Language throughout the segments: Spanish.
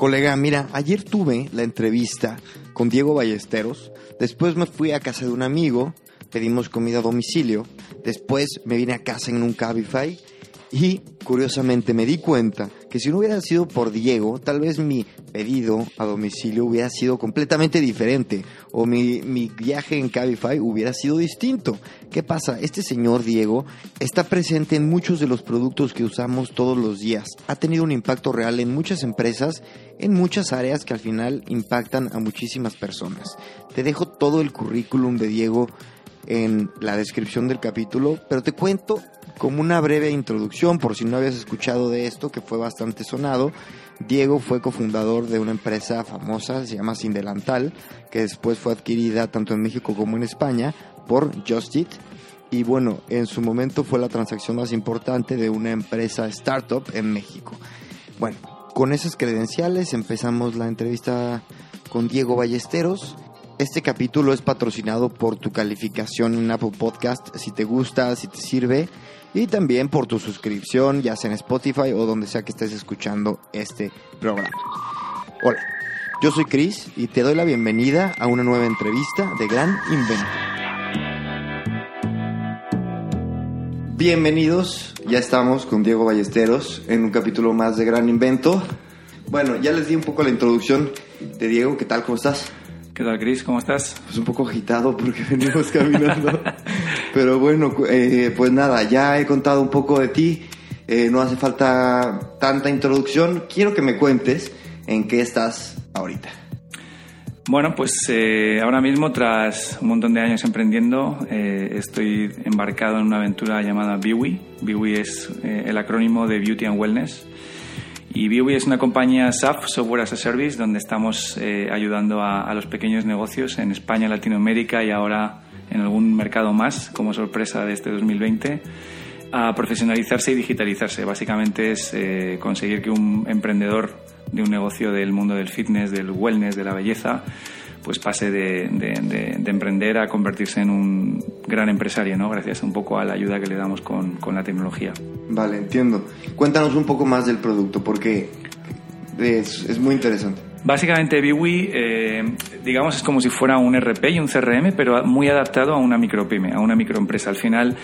Colega, mira, ayer tuve la entrevista con Diego Ballesteros. Después me fui a casa de un amigo, pedimos comida a domicilio. Después me vine a casa en un Cabify. Y curiosamente me di cuenta que si no hubiera sido por Diego, tal vez mi pedido a domicilio hubiera sido completamente diferente o mi, mi viaje en Cabify hubiera sido distinto. ¿Qué pasa? Este señor Diego está presente en muchos de los productos que usamos todos los días. Ha tenido un impacto real en muchas empresas, en muchas áreas que al final impactan a muchísimas personas. Te dejo todo el currículum de Diego en la descripción del capítulo, pero te cuento como una breve introducción, por si no habías escuchado de esto, que fue bastante sonado. Diego fue cofundador de una empresa famosa, se llama Sindelantal, que después fue adquirida tanto en México como en España por Just Eat. Y bueno, en su momento fue la transacción más importante de una empresa startup en México. Bueno, con esas credenciales empezamos la entrevista con Diego Ballesteros. Este capítulo es patrocinado por tu calificación en Apple Podcast, si te gusta, si te sirve, y también por tu suscripción, ya sea en Spotify o donde sea que estés escuchando este programa. Hola, yo soy Chris y te doy la bienvenida a una nueva entrevista de Gran Invento. Bienvenidos, ya estamos con Diego Ballesteros en un capítulo más de Gran Invento. Bueno, ya les di un poco la introducción de Diego, ¿qué tal? ¿Cómo estás? ¿Qué tal, Chris? ¿Cómo estás? Pues un poco agitado porque venimos caminando. Pero bueno, eh, pues nada, ya he contado un poco de ti. Eh, no hace falta tanta introducción. Quiero que me cuentes en qué estás ahorita. Bueno, pues eh, ahora mismo, tras un montón de años emprendiendo, estoy embarcado en una aventura llamada Biwi. Biwi es el acrónimo de Beauty and Wellness. Y Biwi es una compañía SAF, Software as a Service, donde estamos eh, ayudando a, a los pequeños negocios en España, Latinoamérica y ahora en algún mercado más, como sorpresa de este 2020, a profesionalizarse y digitalizarse. Básicamente es eh, conseguir que un emprendedor de un negocio del mundo del fitness, del wellness, de la belleza, pues pase de, de- de- de emprender a convertirse en un gran empresario, ¿no? Gracias un poco a la ayuda que le damos con, con la tecnología. Vale, entiendo. Cuéntanos un poco más del producto porque es, es muy interesante. Básicamente Biwi, eh, digamos, es como si fuera un RP y un CRM, pero muy adaptado a una micropyme, a una microempresa. Al final,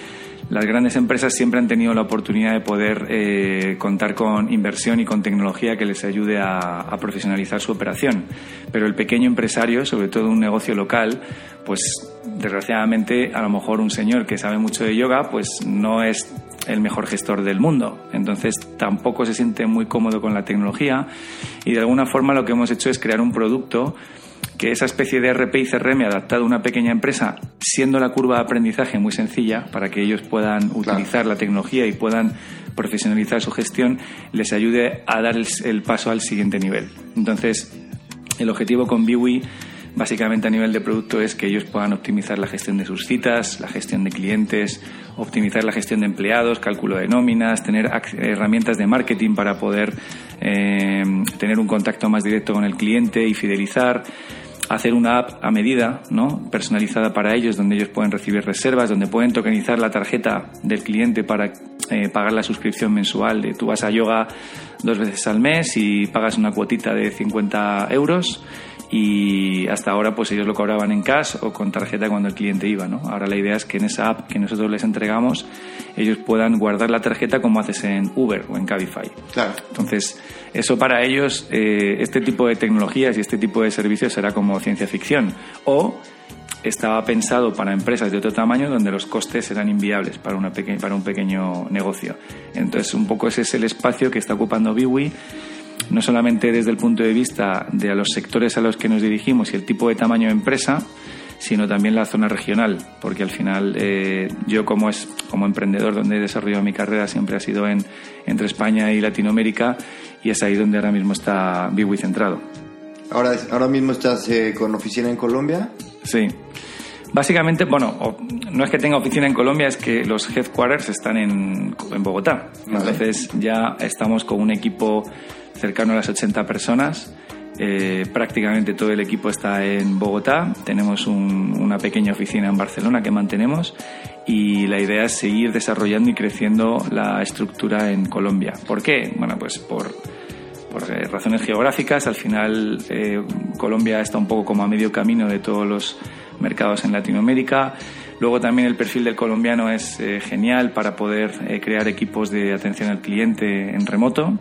las grandes empresas siempre han tenido la oportunidad de poder eh, contar con inversión y con tecnología que les ayude a, a profesionalizar su operación. Pero el pequeño empresario, sobre todo un negocio local, pues desgraciadamente a lo mejor un señor que sabe mucho de yoga, pues no es el mejor gestor del mundo. Entonces tampoco se siente muy cómodo con la tecnología y de alguna forma lo que hemos hecho es crear un producto que esa especie de RP y CRM adaptado a una pequeña empresa, siendo la curva de aprendizaje muy sencilla para que ellos puedan utilizar la tecnología y puedan profesionalizar su gestión, les ayude a dar el, el paso al siguiente nivel. Entonces, el objetivo con Biwi básicamente a nivel de producto es que ellos puedan optimizar la gestión de sus citas, la gestión de clientes, optimizar la gestión de empleados, cálculo de nóminas, tener herramientas de marketing para poder eh, tener un contacto más directo con el cliente y fidelizar hacer una app a medida, ¿no? personalizada para ellos, donde ellos pueden recibir reservas, donde pueden tokenizar la tarjeta del cliente para eh, pagar la suscripción mensual. De, tú vas a yoga dos veces al mes y pagas una cuotita de 50 euros y hasta ahora pues ellos lo cobraban en cash o con tarjeta cuando el cliente iba. ¿no? Ahora la idea es que en esa app que nosotros les entregamos ellos puedan guardar la tarjeta como haces en Uber o en Cabify. Claro. Entonces, eso para ellos, eh, este tipo de tecnologías y este tipo de servicios será como ciencia ficción. O estaba pensado para empresas de otro tamaño donde los costes eran inviables para, una peque- para un pequeño negocio. Entonces, un poco ese es el espacio que está ocupando Biwi, no solamente desde el punto de vista de a los sectores a los que nos dirigimos y el tipo de tamaño de empresa, sino también la zona regional, porque al final eh, yo como, es, como emprendedor donde he desarrollado mi carrera siempre ha sido en, entre España y Latinoamérica y es ahí donde ahora mismo está Biwi centrado. Ahora, ahora mismo estás eh, con oficina en Colombia. Sí. Básicamente, bueno, no es que tenga oficina en Colombia, es que los headquarters están en, en Bogotá. Entonces ya estamos con un equipo cercano a las 80 personas. Eh, prácticamente todo el equipo está en Bogotá. Tenemos una pequeña oficina en Barcelona que mantenemos y la idea es seguir desarrollando y creciendo la estructura en Colombia. ¿Por qué? Bueno, pues por, por eh, razones geográficas. Al final eh, Colombia está un poco como a medio camino de todos los mercados en Latinoamérica. Luego también el perfil del colombiano es genial para poder crear equipos de atención al cliente en remoto.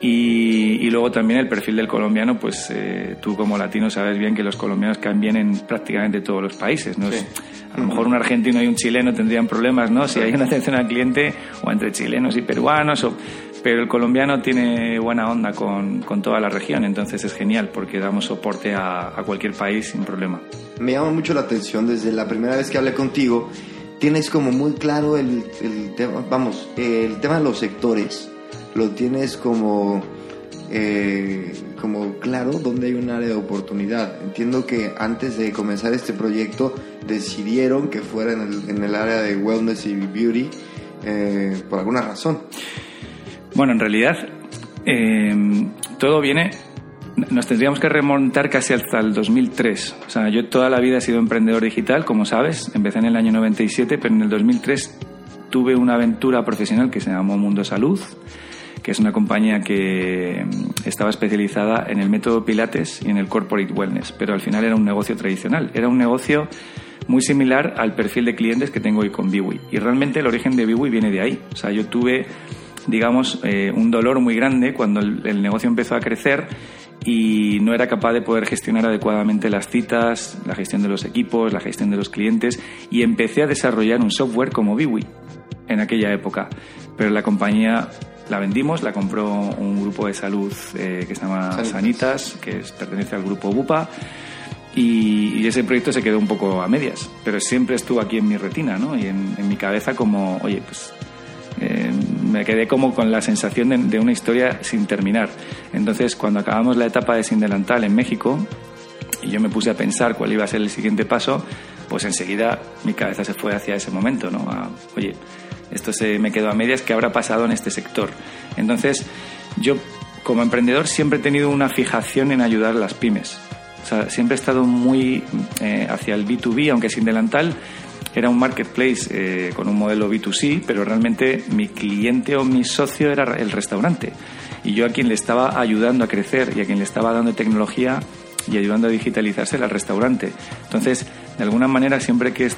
Y, luego también el perfil del colombiano, pues eh, tú como latino sabes bien que los colombianos caen bien en prácticamente todos los países. ¿no? A lo mejor un argentino y un chileno tendrían problemas, ¿no? Si hay una atención al cliente o entre chilenos y peruanos, o, pero el colombiano tiene buena onda con, con, toda la región, entonces es genial porque damos soporte a, a cualquier país sin problema. Me llama mucho la atención desde la primera vez que hablé contigo. Tienes como muy claro el, el tema, vamos, el tema de los sectores lo tienes como, eh, como claro donde hay un área de oportunidad. Entiendo que antes de comenzar este proyecto decidieron que fuera en el, en el área de wellness y beauty eh, por alguna razón. Bueno, en realidad eh, todo viene nos tendríamos que remontar casi hasta el 2003. O sea, yo toda la vida he sido emprendedor digital, como sabes. Empecé en el año 97, pero en el 2003 tuve una aventura profesional que se llamó Mundo Salud que es una compañía que mm, estaba especializada en el método Pilates y en el corporate wellness, pero al final era un negocio tradicional, era un negocio muy similar al perfil de clientes que tengo hoy con Biwi. Y realmente el origen de Biwi viene de ahí. O sea, yo tuve, digamos, eh, un dolor muy grande cuando el, negocio empezó a crecer y no era capaz de poder gestionar adecuadamente las citas, la gestión de los equipos, la gestión de los clientes y empecé a desarrollar un software como Biwi en aquella época. Pero la compañía la vendimos, la compró un grupo de salud eh, que se llama Sanitas, que pertenece al grupo Bupa. Y, ese proyecto se quedó un poco a medias, pero siempre estuvo aquí en mi retina ¿no? y en, mi cabeza como, oye, pues me quedé como con la sensación de, una historia sin terminar. Entonces, cuando acabamos la etapa de Sin Delantal en México, y yo me puse a pensar cuál iba a ser el siguiente paso, pues enseguida mi cabeza se fue hacia ese momento, ¿no? oye, esto se me quedó a medias, ¿qué habrá pasado en este sector? Entonces, yo como emprendedor siempre he tenido una fijación en ayudar a las pymes. O sea, siempre he estado muy eh, hacia el B2B, aunque sin delantal era un marketplace eh, con un modelo B2C, pero realmente mi cliente o mi socio era el restaurante. Y yo a quien le estaba ayudando a crecer y a quien le estaba dando tecnología y ayudando a digitalizarse era el restaurante. Entonces, de alguna manera, siempre que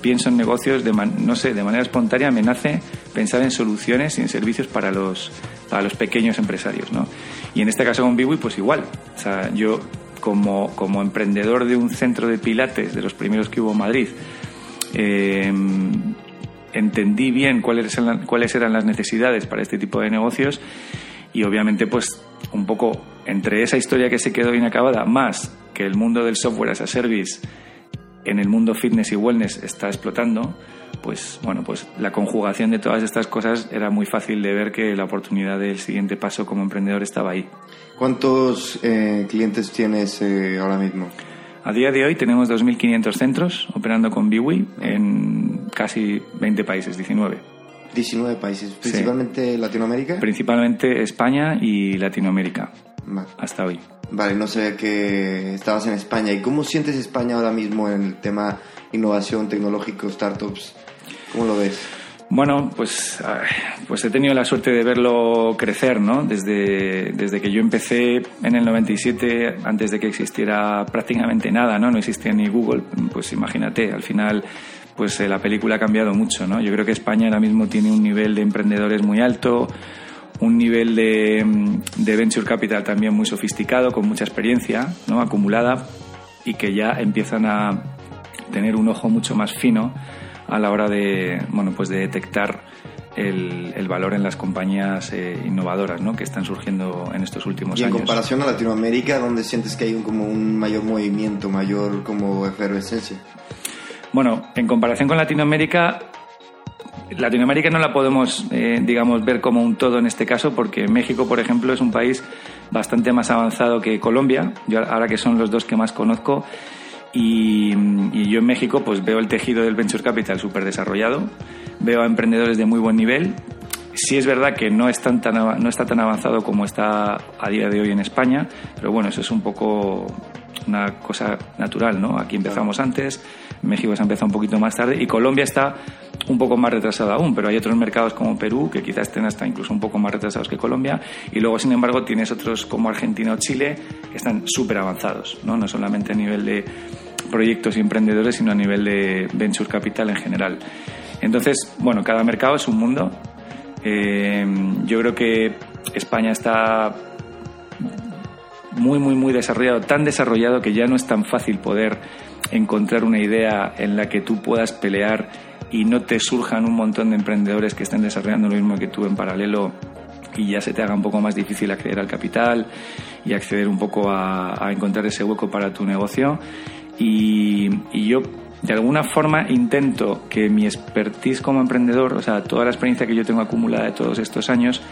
pienso en negocios, de no sé, de manera espontánea me nace pensar en soluciones y en servicios para los, para los pequeños empresarios, ¿no? Y en este caso con Biwi, pues igual. O sea, yo como, como emprendedor de un centro de pilates, de los primeros que hubo en Madrid, eh, entendí bien cuáles eran, cuáles eran las necesidades para este tipo de negocios y obviamente pues un poco entre esa historia que se quedó inacabada más que el mundo del software as a service en el mundo fitness y wellness está explotando, pues bueno, pues la conjugación de todas estas cosas era muy fácil de ver que la oportunidad del siguiente paso como emprendedor estaba ahí. ¿Cuántos eh, clientes tienes eh, ahora mismo? A día de hoy tenemos 2.500 centros operando con Biwi en casi 20 países, 19. 19 países, principalmente Latinoamérica. Principalmente España y Latinoamérica. Hasta hoy. Vale, no sé que estabas en España. ¿Y cómo sientes España ahora mismo en el tema innovación tecnológico, startups? ¿Cómo lo ves? Bueno, pues, pues he tenido la suerte de verlo crecer, ¿no? Desde, desde que yo empecé en el 97, antes de que existiera prácticamente nada, ¿no? No existía ni Google, pues imagínate, al final pues eh, la película ha cambiado mucho, ¿no? Yo creo que España ahora mismo tiene un nivel de emprendedores muy alto, un nivel de, de, venture capital también muy sofisticado, con mucha experiencia ¿no? acumulada y que ya empiezan a tener un ojo mucho más fino a la hora de, bueno, pues de detectar el, el valor en las compañías eh, innovadoras ¿no? que están surgiendo en estos últimos Y en años. comparación a Latinoamérica, ¿dónde sientes que hay un, como un mayor movimiento, mayor como efervescencia? Bueno, en comparación con Latinoamérica, Latinoamérica no la podemos, eh, digamos, ver como un todo en este caso, porque México, por ejemplo, es un país bastante más avanzado que Colombia, yo ahora que son los dos que más conozco, y, y yo en México pues veo el tejido del venture capital súper desarrollado, veo a emprendedores de muy buen nivel. Sí es verdad que no, es tan, tan no está tan avanzado como está a día de hoy en España, pero bueno, eso es un poco una cosa natural, ¿no? Aquí empezamos antes, México se ha empezado un poquito más tarde y Colombia está un poco más retrasado aún, pero hay otros mercados como Perú que quizás estén hasta incluso un poco más retrasados que Colombia y luego, sin embargo, tienes otros como Argentina o Chile que están súper avanzados, ¿no? No solamente a nivel de proyectos y emprendedores, sino a nivel de venture capital en general. Entonces, bueno, cada mercado es un mundo. Eh, yo creo que España está muy, muy, muy desarrollado, tan desarrollado que ya no es tan fácil poder encontrar una idea en la que tú puedas pelear y no te surjan un montón de emprendedores que estén desarrollando lo mismo que tú en paralelo y ya se te haga un poco más difícil acceder al capital y acceder un poco a, a encontrar ese hueco para tu negocio. Y, y yo de alguna forma intento que mi expertise como emprendedor, o sea, toda la experiencia que yo tengo acumulada de todos estos años,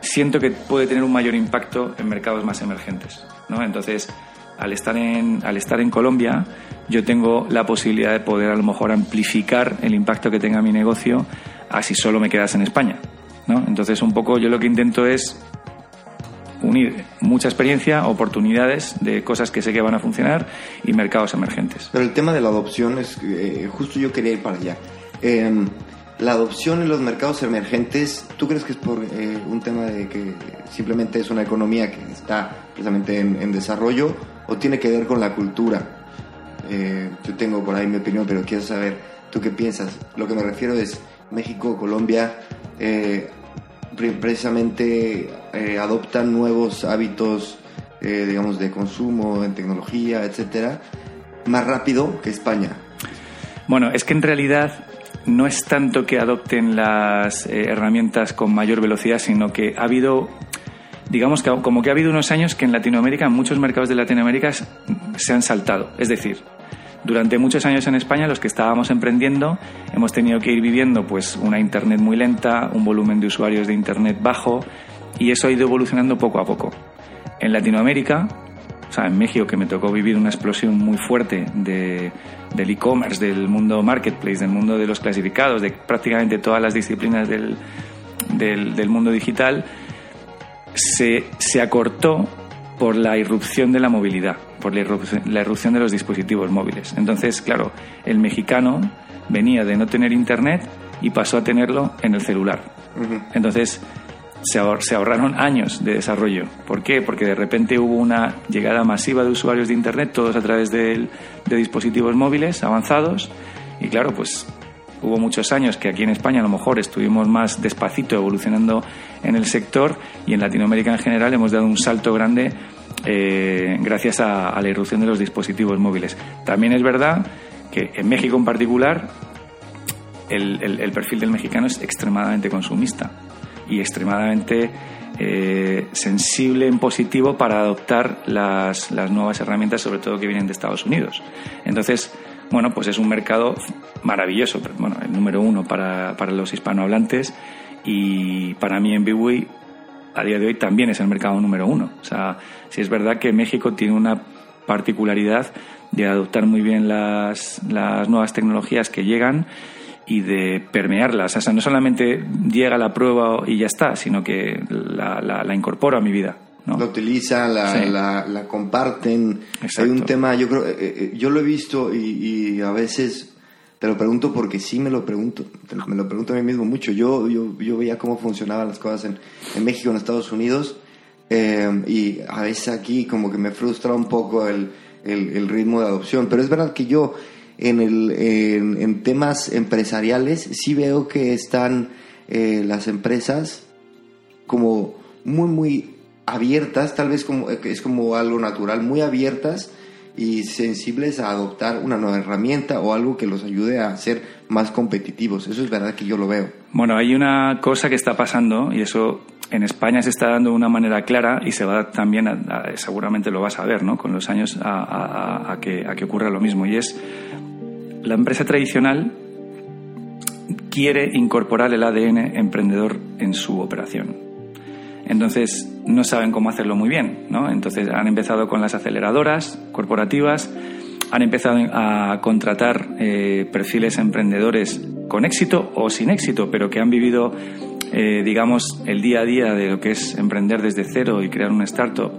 siento que puede tener un mayor impacto en mercados más emergentes. ¿no? Entonces, al estar, en, al estar en Colombia, yo tengo la posibilidad de poder a lo mejor amplificar el impacto que tenga mi negocio a si solo me quedas en España. ¿no? Entonces, un poco yo lo que intento es unir mucha experiencia, oportunidades de cosas que sé que van a funcionar y mercados emergentes. Pero el tema de la adopción es, eh, justo yo quería ir para allá. Eh, la adopción en los mercados emergentes, ¿tú crees que es por eh, un tema de que simplemente es una economía que está precisamente en, en desarrollo o tiene que ver con la cultura? Eh, yo tengo por ahí mi opinión, pero quiero saber, ¿tú qué piensas? Lo que me refiero es México, Colombia, eh, pre- precisamente eh, adoptan nuevos hábitos, eh, digamos, de consumo en tecnología, etcétera, más rápido que España. Bueno, es que en realidad no es tanto que adopten las eh, herramientas con mayor velocidad, sino que ha habido, digamos que como que ha habido unos años que en Latinoamérica, muchos mercados de Latinoamérica se han saltado. Es decir, durante muchos años en España los que estábamos emprendiendo hemos tenido que ir viviendo pues una internet muy lenta, un volumen de usuarios de internet bajo y eso ha ido evolucionando poco a poco. En Latinoamérica, o sea, en México que me tocó vivir una explosión muy fuerte de, del e-commerce, del mundo marketplace, del mundo de los clasificados, de prácticamente todas las disciplinas del, del mundo digital, se, se acortó por la irrupción de la movilidad, por la irrupción, la irrupción de los dispositivos móviles. Entonces, claro, el mexicano venía de no tener internet y pasó a tenerlo en el celular. Entonces, se, ahor- se ahorraron años de desarrollo. ¿Por qué? Porque de repente hubo una llegada masiva de usuarios de Internet, todos a través del- de dispositivos móviles avanzados. Y claro, pues hubo muchos años que aquí en España a lo mejor estuvimos más despacito evolucionando en el sector y en Latinoamérica en general hemos dado un salto grande eh, gracias a, la irrupción de los dispositivos móviles. También es verdad que en México en particular el perfil del mexicano es extremadamente consumista y extremadamente eh, sensible en positivo para adoptar las, las nuevas herramientas, sobre todo que vienen de Estados Unidos. Entonces, bueno, pues es un mercado maravilloso, bueno, el número uno para, para los hispanohablantes y para mí en Biwi a día de hoy también es el mercado número uno. O sea, sí es verdad que México tiene una particularidad de adoptar muy bien las, las nuevas tecnologías que llegan y de permearlas. O sea, no solamente llega la prueba y ya está, sino que la, la, la incorporo a mi vida. ¿No? La utilizan, la, Sí. la, la comparten. Exacto. Hay un tema, yo creo, eh, eh, yo lo he visto y, y a veces te lo pregunto porque sí me lo pregunto, te me lo pregunto a mí mismo mucho. Yo, yo, yo veía cómo funcionaban las cosas en, en México, en Estados Unidos, eh, y a veces aquí como que me frustra un poco el, el, el ritmo de adopción. Pero es verdad que yo en, el, en, en temas empresariales sí veo que están eh, las empresas como muy, muy abiertas, tal vez como, es como algo natural, muy abiertas y sensibles a adoptar una nueva herramienta o algo que los ayude a ser más competitivos. Eso es verdad que yo lo veo. Bueno, hay una cosa que está pasando y eso en España se está dando de una manera clara y se va también, seguramente lo vas a ver, ¿no? Con los años a, que, a que ocurra lo mismo y es la empresa tradicional quiere incorporar el ADN emprendedor en su operación. Entonces no saben cómo hacerlo muy bien, ¿no? Entonces han empezado con las aceleradoras corporativas, han empezado a contratar eh, perfiles emprendedores con éxito o sin éxito, pero que han vivido, eh, digamos, el día a día de lo que es emprender desde cero y crear una startup.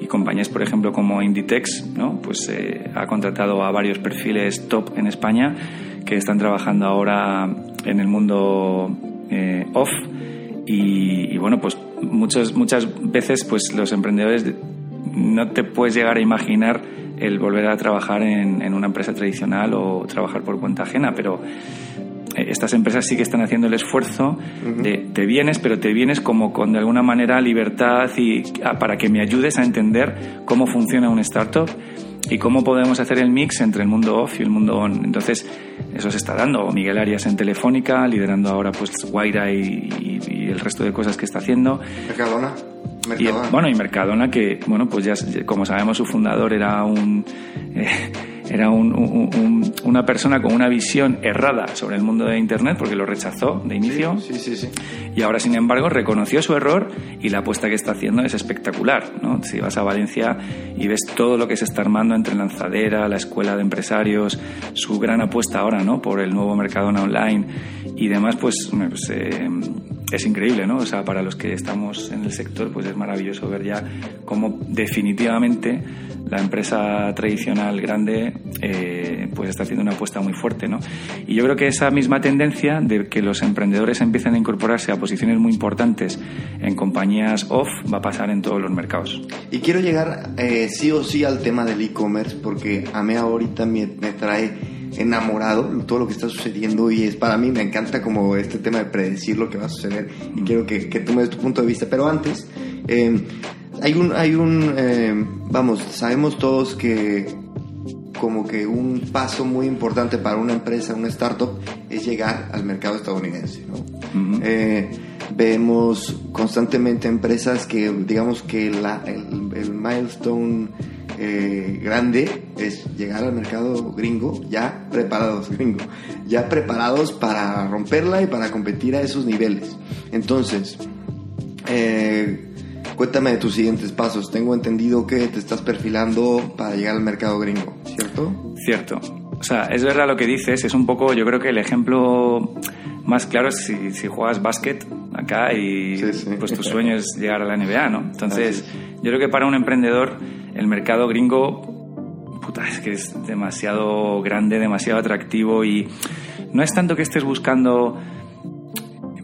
Y compañías, por ejemplo, como Inditex, ¿no? pues eh, ha contratado a varios perfiles top en España que están trabajando ahora en el mundo off. Y, y, bueno, pues muchas, muchas veces pues los emprendedores no te puedes llegar a imaginar el volver a trabajar en, una empresa tradicional o trabajar por cuenta ajena, pero eh, estas empresas sí que están haciendo el esfuerzo de te vienes, pero te vienes como con de alguna manera libertad y ah, para que me ayudes a entender cómo funciona un startup y cómo podemos hacer el mix entre el mundo off y el mundo on. Entonces, eso se está dando. Miguel Arias en Telefónica, liderando ahora pues Guaira y, el resto de cosas que está haciendo. Mercadona. Y, bueno, y Mercadona, que, bueno, pues ya, como sabemos, su fundador era un... Eh, era una persona con una visión errada sobre el mundo de Internet porque lo rechazó de inicio. Sí, sí, sí, Y ahora, sin embargo, reconoció su error y la apuesta que está haciendo es espectacular. ¿no? Si vas a Valencia y ves todo lo que se está armando entre Lanzadera, la Escuela de Empresarios, su gran apuesta ahora ¿no? por el nuevo Mercadona Online y demás, pues, pues eh, es increíble, ¿no? O sea, para los que estamos en el sector, pues es maravilloso ver ya cómo definitivamente la empresa tradicional grande eh, pues está haciendo una apuesta muy fuerte, ¿no? Y yo creo que esa misma tendencia de que los emprendedores empiecen a incorporarse a posiciones muy importantes en compañías off va a pasar en todos los mercados. Y quiero llegar eh, sí o sí al tema del e-commerce porque a mí ahorita me, me trae enamorado todo lo que está sucediendo y es para mí me encanta como este tema de predecir lo que va a suceder y quiero que, que tú me des tu punto de vista pero antes eh, hay un hay un eh, vamos sabemos todos que como que un paso muy importante para una empresa una startup es llegar al mercado estadounidense ¿no? Eh, vemos constantemente empresas que digamos que la, el, el milestone eh, grande es llegar al mercado gringo ya preparados, gringo, ya preparados para romperla y para competir a esos niveles. Entonces, eh, cuéntame de tus siguientes pasos. Tengo entendido que te estás perfilando para llegar al mercado gringo, ¿cierto? Cierto. O sea, es verdad lo que dices, es un poco, yo creo que el ejemplo más claro es si, juegas básquet acá y pues tu sueño es llegar a la NBA, ¿no? Entonces, yo creo que para un emprendedor el mercado gringo, puta, es que es demasiado grande, demasiado atractivo y no es tanto que estés buscando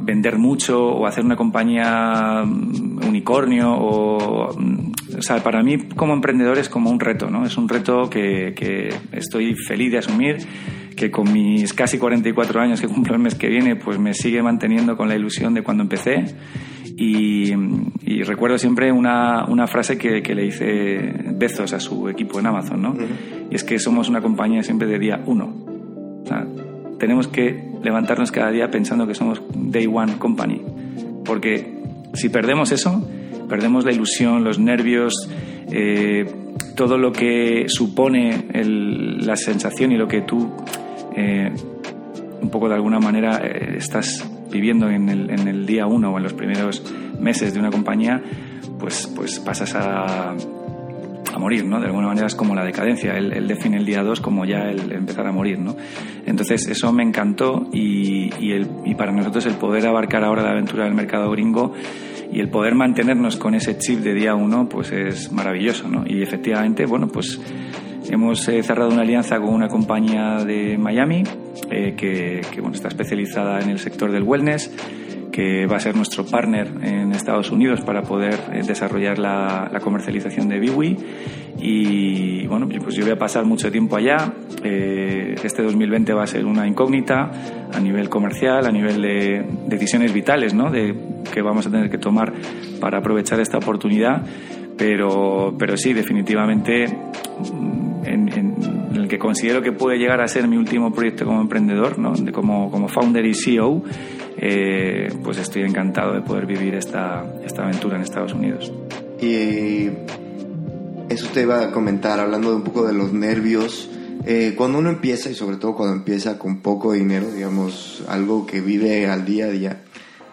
vender mucho o hacer una compañía mm, unicornio o, mm, o sea, para mí como emprendedor es como un reto, ¿no? Es un reto que, que estoy feliz de asumir, que con mis casi 44 años que cumplo el mes que viene, pues me sigue manteniendo con la ilusión de cuando empecé y, recuerdo siempre una, una frase que, que, le hice Bezos a su equipo en Amazon, ¿no? Y es que somos una compañía siempre de día uno. O sea, tenemos que levantarnos cada día pensando que somos Day One Company. Porque si perdemos eso, perdemos la ilusión, los nervios, eh, todo lo que supone la sensación y lo que tú, eh, un poco de alguna manera, eh, estás viviendo en el, en el día uno o en los primeros meses de una compañía, pues, pues pasas a, a morir, ¿no? De alguna manera es como la decadencia. Él, define el día dos como ya el empezar a morir, ¿no? Entonces eso me encantó y, para nosotros el poder abarcar ahora la aventura del mercado gringo y el poder mantenernos con ese chip de día uno, pues es maravilloso, ¿no? Y efectivamente, bueno, pues hemos eh, cerrado una alianza con una compañía de Miami eh, que, está especializada en el sector del wellness, que va a ser nuestro partner en Estados Unidos para poder eh, desarrollar la, comercialización de Biwi. Y bueno, pues yo voy a pasar mucho tiempo allá. Eh, este 2020 va a ser una incógnita a nivel comercial, a nivel de decisiones vitales, ¿no? De que vamos a tener que tomar para aprovechar esta oportunidad. Pero, pero sí, definitivamente en, el que considero que puede llegar a ser mi último proyecto como emprendedor, ¿no? como, como founder y CEO, eh, pues estoy encantado de poder vivir esta, esta aventura en Estados Unidos. Y eso te iba a comentar, hablando de un poco de los nervios. Eh, cuando uno empieza, y sobre todo cuando empieza con poco dinero, digamos, algo que vive al día a día,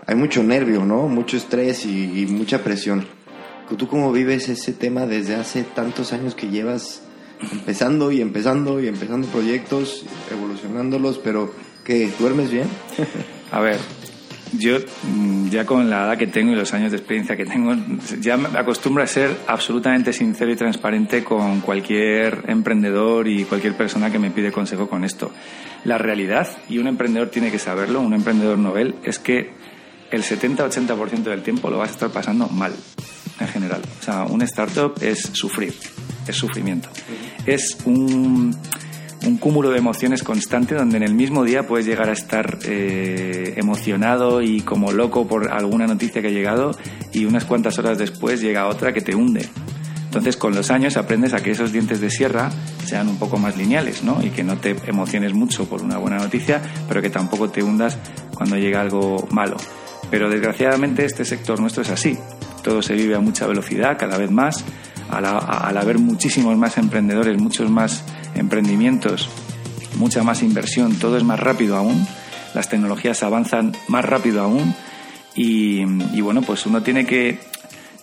hay mucho nervio, ¿no? Mucho estrés y, y mucha presión. ¿Tú cómo vives ese tema desde hace tantos años que llevas empezando y empezando y empezando proyectos, evolucionándolos, pero que duermes bien? A ver, yo mm, ya con la edad que tengo y los años de experiencia que tengo, ya me acostumbro a ser absolutamente sincero y transparente con cualquier emprendedor y cualquier persona que me pide consejo con esto. La realidad, y un emprendedor tiene que saberlo, un emprendedor novel, es que el 70-80% del tiempo lo vas a estar pasando mal, en general. O sea, un startup es sufrir, es sufrimiento. Es un un cúmulo de emociones constante donde en el mismo día puedes llegar a estar eh, emocionado y como loco por alguna noticia que ha llegado y unas cuantas horas después llega otra que te hunde. Entonces con los años aprendes a que esos dientes de sierra sean un poco más lineales ¿no? y que no te emociones mucho por una buena noticia, pero que tampoco te hundas cuando llega algo malo. Pero desgraciadamente este sector nuestro es así. Todo se vive a mucha velocidad, cada vez más. Al, al haber muchísimos más emprendedores, muchos más emprendimientos, mucha más inversión, todo es más rápido aún, las tecnologías avanzan más rápido aún y, bueno, pues uno tiene que,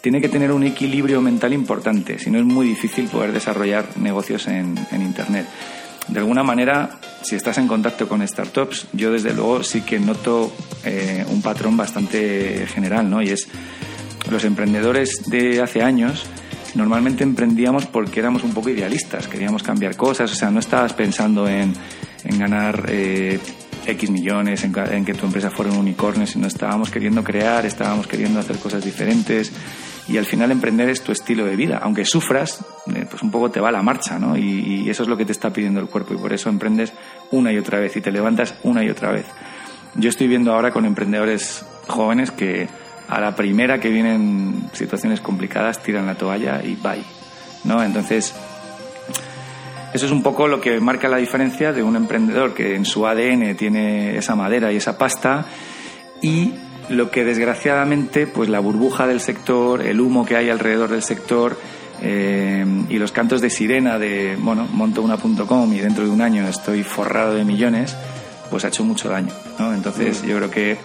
tiene que tener un equilibrio mental importante, si no es muy difícil poder desarrollar negocios en, Internet. De alguna manera, si estás en contacto con startups, yo desde luego sí que noto eh, un patrón bastante general, ¿no? Y es los emprendedores de hace años normalmente emprendíamos porque éramos un poco idealistas, queríamos cambiar cosas, o sea, no estabas pensando en, en ganar eh, X millones, en, que tu empresa fuera un unicornio, sino estábamos queriendo crear, estábamos queriendo hacer cosas diferentes y al final emprender es tu estilo de vida, aunque sufras, eh, pues un poco te va la marcha, ¿no? Y, y eso es lo que te está pidiendo el cuerpo y por eso emprendes una y otra vez y te levantas una y otra vez. Yo estoy viendo ahora con emprendedores jóvenes que a la primera que vienen situaciones complicadas tiran la toalla y bye. ¿no? Entonces, eso es un poco lo que marca la diferencia de un emprendedor que en su ADN tiene esa madera y esa pasta y lo que desgraciadamente pues la burbuja del sector, el humo que hay alrededor del sector eh, y los cantos de sirena de, bueno, monto una.com y dentro de un año estoy forrado de millones, pues ha hecho mucho daño. ¿no? Entonces yo creo que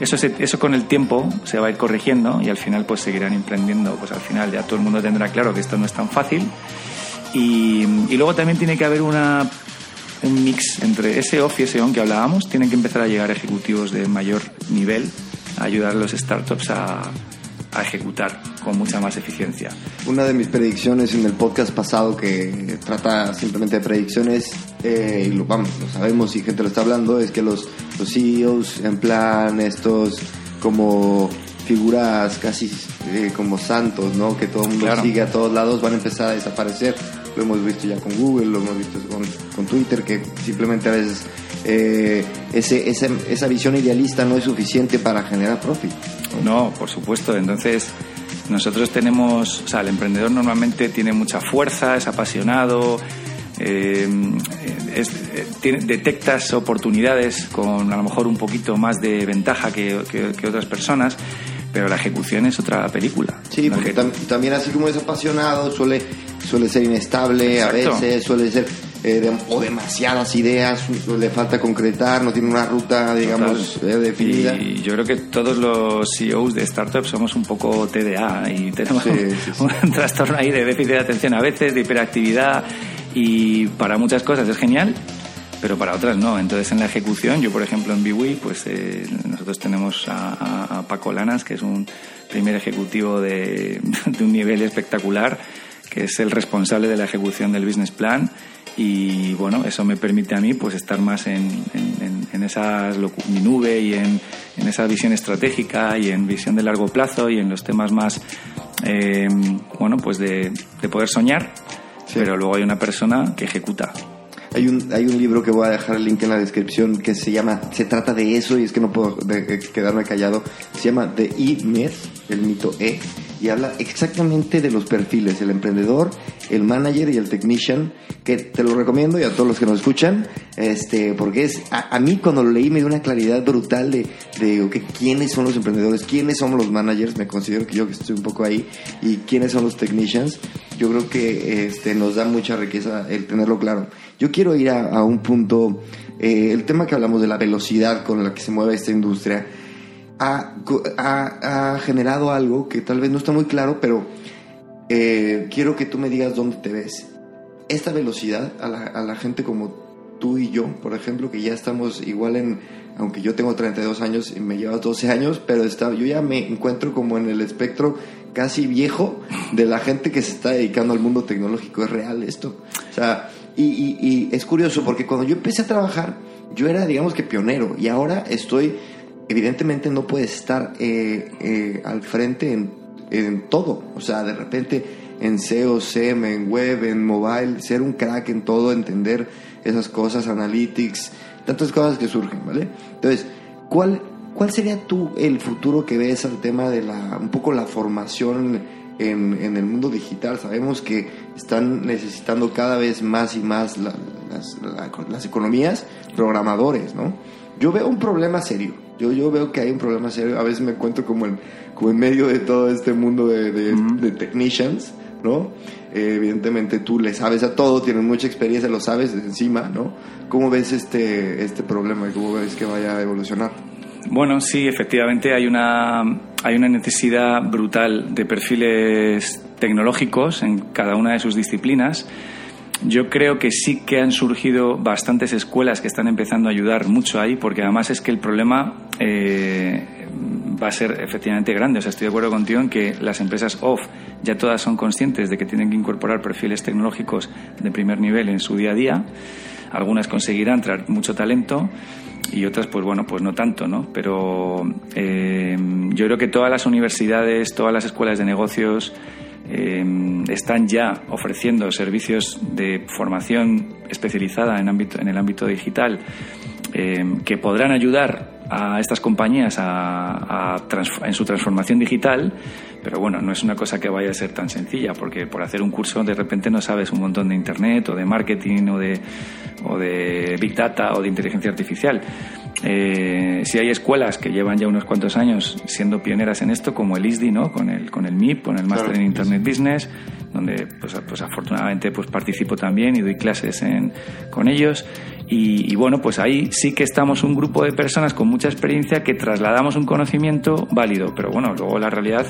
eso, eso con el tiempo se va a ir corrigiendo y al final pues seguirán emprendiendo. Pues al final ya todo el mundo tendrá claro que esto no es tan fácil. Y, y luego también tiene que haber una, un mix entre ese off y ese on que hablábamos. Tienen que empezar a llegar ejecutivos de mayor nivel a ayudar a los startups a, a ejecutar con mucha más eficiencia. Una de mis predicciones en el podcast pasado que trata simplemente de predicciones, eh, y lo, vamos, lo sabemos y gente lo está hablando, es que los, los CEOs en plan estos como figuras casi eh, como santos, ¿no? Que todo el mundo sigue a todos lados, van a empezar a desaparecer. Lo hemos visto ya con Google, lo hemos visto con, con Twitter, que simplemente a veces eh, ese, esa, esa visión idealista no es suficiente para generar profit. No, por supuesto. Entonces, nosotros tenemos, o sea, el emprendedor normalmente tiene mucha fuerza, es apasionado, eh, detectas oportunidades con a lo mejor un poquito más de ventaja que, otras personas, pero la ejecución es otra película. Sí, porque también así como es apasionado, suele, suele ser inestable a veces, suele ser eh, o demasiadas ideas, le falta concretar, no tiene una ruta, digamos, eh, definida. Y yo creo que todos los CEOs de startups somos un poco TDA y tenemos un, trastorno ahí de déficit de atención a veces, de hiperactividad y para muchas cosas es genial, pero para otras no. Entonces en la ejecución, yo por ejemplo en Biwi, pues eh, nosotros tenemos a, Paco Lanas, que es un primer ejecutivo de, de un nivel espectacular, que es el responsable de la ejecución del business plan y bueno, eso me permite a mí pues estar más en, en, en esa nube y en, en, esa visión estratégica y en visión de largo plazo y en los temas más, eh, bueno, pues de, de poder soñar, pero luego hay una persona que ejecuta. Hay un, hay un libro que voy a dejar el link en la descripción que se llama, se trata de eso y es que no puedo quedarme callado, se llama The E-Myth, el mito E, y habla exactamente de los perfiles, el emprendedor, el manager y el technician, que te lo recomiendo y a todos los que nos escuchan, este, porque es, a, mí cuando lo leí me dio una claridad brutal de, de quiénes son los emprendedores, quiénes somos los managers, me considero que yo que estoy un poco ahí, y quiénes son los technicians, yo creo que este, nos da mucha riqueza el tenerlo claro. Yo quiero ir a, un punto, eh, el tema que hablamos de la velocidad con la que se mueve esta industria, ha, generado algo que tal vez no está muy claro, pero eh, quiero que tú me digas dónde te ves. Esta velocidad a la, a la gente como tú y yo, por ejemplo, que ya estamos igual en, aunque yo tengo 32 años y me llevas 12 años, pero está, yo ya me encuentro como en el espectro casi viejo de la gente que se está dedicando al mundo tecnológico. Es real esto. O sea, y, y es curioso porque cuando yo empecé a trabajar, yo era, digamos que pionero, y ahora estoy evidentemente no puedes estar eh, eh, al frente en, en, todo. O sea, de repente en SEO, SEM, en web, en mobile, ser un crack en todo, entender esas cosas, analytics, tantas cosas que surgen, ¿vale? Entonces, ¿cuál, cuál sería tú el futuro que ves al tema de la, un poco la formación en, en el mundo digital? Sabemos que están necesitando cada vez más y más las, las economías programadores, ¿no? Yo veo un problema serio yo, yo veo que hay un problema serio. A veces me encuentro como en, como en medio de todo este mundo de, de, technicians, ¿no? Eh, evidentemente tú le sabes a todo, tienes mucha experiencia, lo sabes de encima, ¿no? ¿Cómo ves este, este problema y cómo ves que vaya a evolucionar? Bueno, sí, efectivamente hay una, hay una necesidad brutal de perfiles tecnológicos en cada una de sus disciplinas yo creo que sí que han surgido bastantes escuelas que están empezando a ayudar mucho ahí, porque además es que el problema eh, va a ser efectivamente grande. O sea, estoy de acuerdo contigo en que las empresas off ya todas son conscientes de que tienen que incorporar perfiles tecnológicos de primer nivel en su día a día. Algunas conseguirán traer mucho talento y otras, pues bueno, pues no tanto, ¿no? Pero eh, yo creo que todas las universidades, todas las escuelas de negocios, Em, están ya ofreciendo servicios de formación especializada en, ámbito, en el ámbito digital em, que podrán ayudar a estas compañías a, en su transformación digital, pero bueno, no es una cosa que vaya a ser tan sencilla, porque por hacer un curso de repente no sabes un montón de Internet o de marketing o de, o de Big Data o de inteligencia artificial. Eh, si hay escuelas que llevan ya unos cuantos años siendo pioneras en esto, como el ISDI, ¿no? con, el, con el MIP, con el Master en Internet Business, donde pues, pues, afortunadamente pues participo también y doy clases en, con ellos. Y, bueno, pues ahí sí que estamos un grupo de personas con mucha experiencia que trasladamos un conocimiento válido, pero bueno, luego la realidad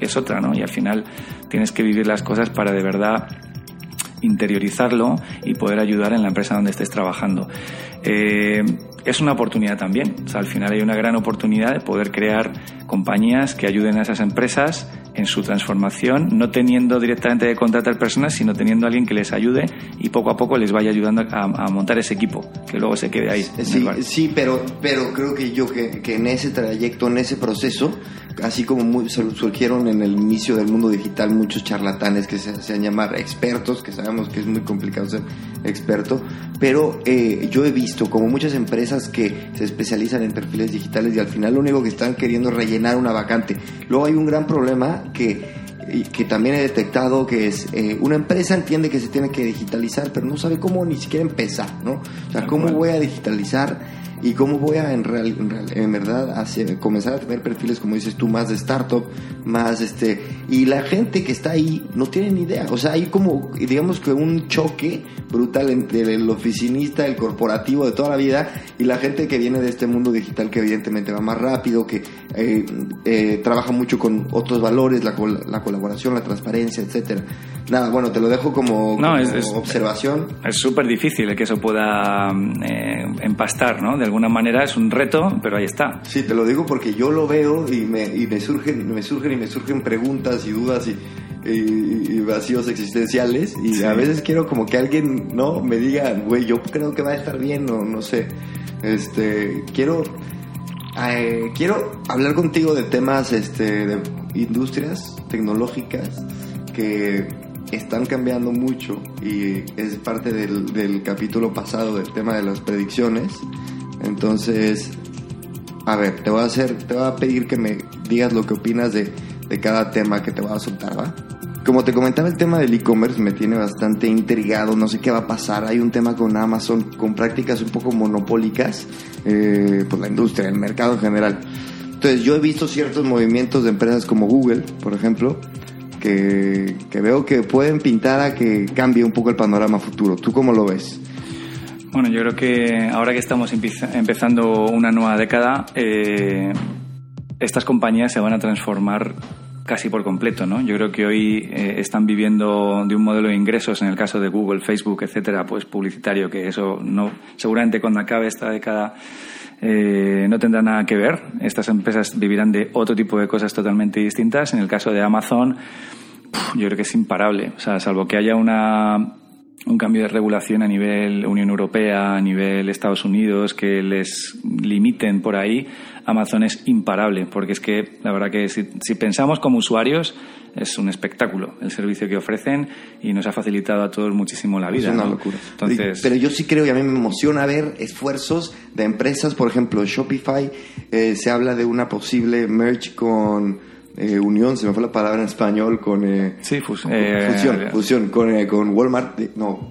es otra, ¿no? Y al final tienes que vivir las cosas para de verdad interiorizarlo y poder ayudar en la empresa donde estés trabajando. Eh, es una oportunidad también. Al final hay una gran oportunidad de poder crear compañías que ayuden a esas empresas en su transformación, no teniendo directamente de contratar personas, sino teniendo a alguien que les ayude y poco a poco les vaya ayudando a, montar ese equipo, que luego se quede ahí. Sí, sí pero, pero creo que yo que, que, en ese trayecto, en ese proceso, así como surgieron en el inicio del mundo digital muchos charlatanes que se hacían llamar expertos, que sabemos que es muy complicado ser experto, pero eh, yo he visto como muchas empresas que se especializan en perfiles digitales y al final lo único que están queriendo es rellenar una vacante. Luego hay un gran problema que que también he detectado que es eh, una empresa entiende que se tiene que digitalizar pero no sabe cómo ni siquiera empezar no o sea cómo voy a digitalizar y cómo voy a en, real, en, verdad hacer, comenzar a tener perfiles como dices tú más de startup más este y la gente que está ahí no tiene ni idea o sea hay como digamos que un choque brutal entre el oficinista el corporativo de toda la vida y la gente que viene de este mundo digital que evidentemente va más rápido que eh, eh, trabaja mucho con otros valores la, la colaboración la transparencia etcétera nada bueno te lo dejo como, observación es súper difícil que eso pueda eh, empastar no alguna manera es un reto, pero ahí está. Sí, te lo digo porque yo lo veo y me, y me, surgen, me surgen y me surgen preguntas y dudas y, vacíos existenciales y a veces quiero como que alguien, ¿no? Me diga, güey, yo creo que va a estar bien o no sé. Este, quiero... Eh, quiero hablar contigo de temas este, de industrias tecnológicas que están cambiando mucho y es parte del, capítulo pasado del tema de las predicciones. Entonces, a ver, te voy a hacer, te voy a pedir que me digas lo que opinas de, de cada tema que te voy a soltar, ¿va? Como te comentaba, el tema del e-commerce me tiene bastante intrigado, no sé qué va a pasar. Hay un tema con Amazon con prácticas un poco monopólicas, eh, pues la industria, el mercado en general. Entonces yo he visto ciertos movimientos de empresas como Google, por ejemplo, que, veo que pueden pintar a que cambie un poco el panorama futuro. ¿Tú cómo lo ves? Bueno, yo creo que ahora que estamos empezando una nueva década, eh, estas compañías se van a transformar casi por completo, ¿no? Yo creo que hoy eh, están viviendo de un modelo de ingresos, en el caso de Google, Facebook, etcétera, pues publicitario, que eso no, seguramente cuando acabe esta década eh, no tendrá nada que ver. Estas empresas vivirán de otro tipo de cosas totalmente distintas. En el caso de Amazon, yo creo que es imparable. O sea, salvo que haya una un cambio de regulación a nivel Unión Europea, a nivel Estados Unidos, que les limiten por ahí, Amazon es imparable, porque es que la verdad que si, pensamos como usuarios, es un espectáculo el servicio que ofrecen y nos ha facilitado a todos muchísimo la vida. Es una locura. Entonces, Pero yo sí creo y a mí me emociona ver esfuerzos de empresas, por ejemplo, Shopify, eh, se habla de una posible merge con eh, unión, se me fue la palabra en español, con... Eh, sí, fusión. fusión, con, con Walmart, no,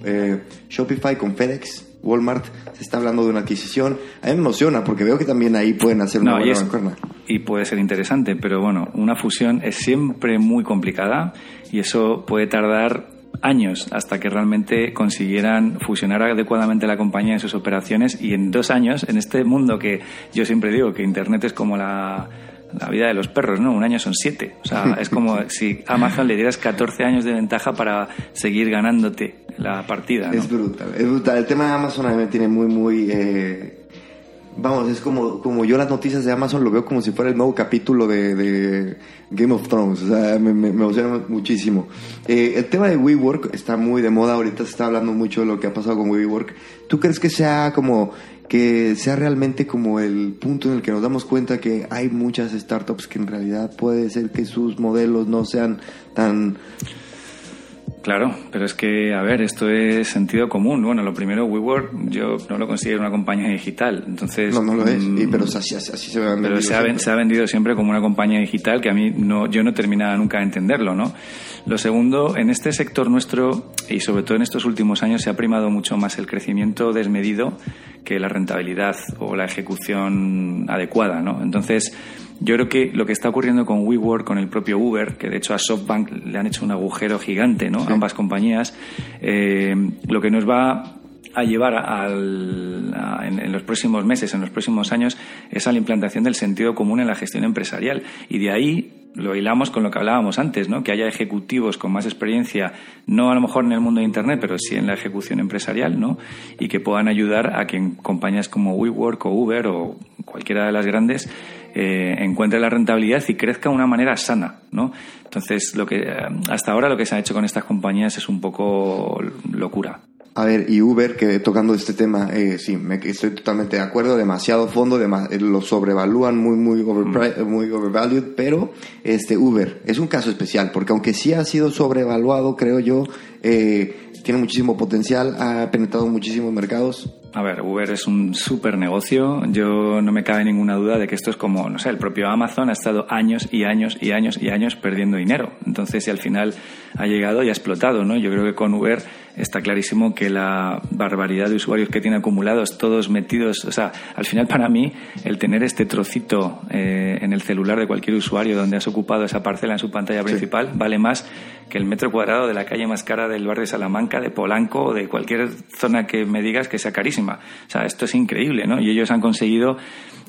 Shopify con FedEx. Walmart se está hablando de una adquisición. A mí me emociona porque veo que también ahí pueden hacer una buena y, y puede ser interesante, pero bueno, una fusión es siempre muy complicada y eso puede tardar años hasta que realmente consiguieran fusionar adecuadamente la compañía en sus operaciones y en dos años, en este mundo que yo siempre digo que Internet es como la la vida de los perros, ¿no? Un año son siete. O sea, es como si Amazon le dieras 14 años de ventaja para seguir ganándote la partida. Es brutal, es brutal. El tema de Amazon a mí me tiene muy, muy... Eh, vamos, es como, como yo las noticias de Amazon lo veo como si fuera el nuevo capítulo de, Game of Thrones. O sea, me, me, emociona muchísimo. Eh, el tema de WeWork está muy de moda. Ahorita se está hablando mucho de lo que ha pasado con WeWork. ¿Tú crees que sea como que sea realmente como el punto en el que nos damos cuenta que hay muchas startups que en realidad puede ser que sus modelos no sean tan Claro, pero es que, a ver, esto es sentido común. Bueno, lo primero, WeWork, yo no lo considero una compañía digital. Entonces, no, no lo es, mm, pero así, se, pero se, ha, se ha, vendido siempre como una compañía digital que a mí no, yo no terminaba nunca de entenderlo, ¿no? Lo segundo, en este sector nuestro, y sobre todo en estos últimos años, se ha primado mucho más el crecimiento desmedido que la rentabilidad o la ejecución adecuada, ¿no? Entonces, yo creo que lo que está ocurriendo con WeWork, con el propio Uber, que de hecho a SoftBank le han hecho un agujero gigante, ¿no? Ambas compañías, eh, lo que nos va a llevar al, en, los próximos meses, en los próximos años, es a la implantación del sentido común en la gestión empresarial. Y de ahí lo hilamos con lo que hablábamos antes, ¿no? Que haya ejecutivos con más experiencia, no a lo mejor en el mundo de Internet, pero sí en la ejecución empresarial, ¿no? Y que puedan ayudar a que en compañías como WeWork o Uber o cualquiera de las grandes eh, encuentre la rentabilidad y crezca de una manera sana, ¿no? Entonces, lo que hasta ahora lo que se ha hecho con estas compañías es un poco locura. A ver, y Uber, que tocando este tema, eh, sí, me, estoy totalmente de acuerdo, demasiado fondo, eh, lo sobrevalúan muy, muy, mm. muy overvalued, pero este Uber es un caso especial, porque aunque sí ha sido sobrevaluado, creo yo, eh, tiene muchísimo potencial, ha penetrado muchísimos mercados. A ver, Uber es un súper negocio. Yo no me cabe ninguna duda de que esto es como, no sé, el propio Amazon ha estado años y años y años y años perdiendo dinero. Entonces, si al final ha llegado y ha explotado, ¿no? Yo creo que con Uber está clarísimo que la barbaridad de usuarios que tiene acumulados, todos metidos, o sea, al final para mí el tener este trocito eh, en el celular de cualquier usuario donde has ocupado esa parcela en su pantalla principal vale más que el metro cuadrado de la calle más cara del barrio de Salamanca, de Polanco o de cualquier zona que me digas que sea carísima. O sea, esto es increíble, ¿no? Y ellos han conseguido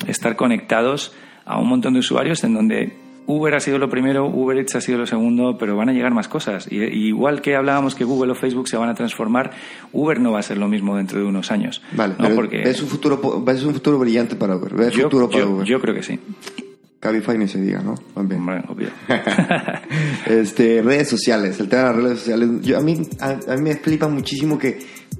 estar conectados a un montón de usuarios en donde Uber ha sido lo primero, Uber Eats ha sido lo segundo, pero van a llegar más cosas. Y, igual que hablábamos que Google o Facebook se van a transformar, Uber no va a ser lo mismo dentro de unos años. Vale, Porque es un futuro, es un futuro brillante para Uber. yo, futuro para Uber. yo creo que sí. Cabify ni se diga, ¿no? También. obvio. este, redes sociales, el tema de las redes sociales. Yo, a, mí, a, mí me flipa muchísimo que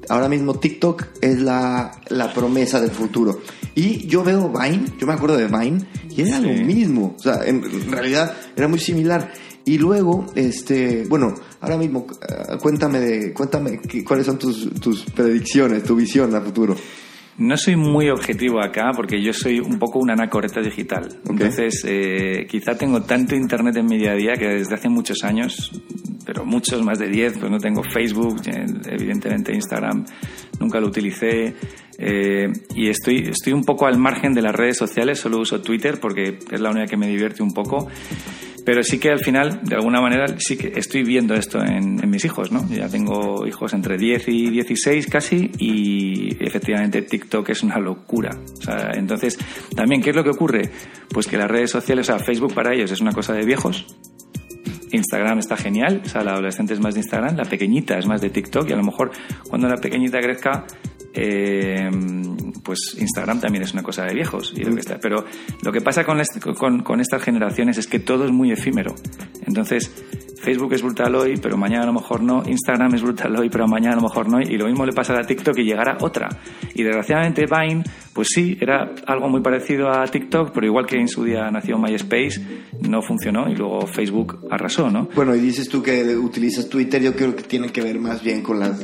ahora mismo TikTok es la, la, promesa del futuro. Y yo veo Vine, yo me acuerdo de Vine, y era lo mismo. O sea, en, realidad era muy similar. Y luego, este, bueno, ahora mismo, eh, cuéntame de, cuéntame cuáles son tus, tus predicciones, tu visión a futuro. No soy muy objetivo acá porque yo soy un poco una anacoreta digital. Entonces, eh, quizá tengo tanto internet en mi día a día que desde hace muchos años, pero muchos, más de 10, pues no tengo Facebook, eh, evidentemente Instagram nunca lo utilicé. Eh, y estoy, estoy un poco al margen de las redes sociales, solo uso Twitter porque es la única que me divierte un poco. Pero sí que al final, de alguna manera, sí que estoy viendo esto en, mis hijos, ¿no? Ya tengo hijos entre 10 y 16 casi y efectivamente TikTok es una locura. O sea, entonces, también, ¿qué es lo que ocurre? Pues que las redes sociales, o sea, Facebook para ellos es una cosa de viejos, Instagram está genial, o sea, la adolescente es más de Instagram, la pequeñita es más de TikTok y a lo mejor cuando la pequeñita crezca eh, pues Instagram también es una cosa de viejos. Y lo que está. Pero lo que pasa con, con, con, estas generaciones es que todo es muy efímero. Entonces, Facebook es brutal hoy, pero mañana a lo mejor no. Instagram es brutal hoy, pero mañana a lo mejor no. Y lo mismo le pasa a TikTok y llegará otra. Y desgraciadamente Vine, pues sí, era algo muy parecido a TikTok, pero igual que en su día nació MySpace, no funcionó y luego Facebook arrasó, ¿no? Bueno, y dices tú que utilizas Twitter, yo creo que tiene que ver más bien con la,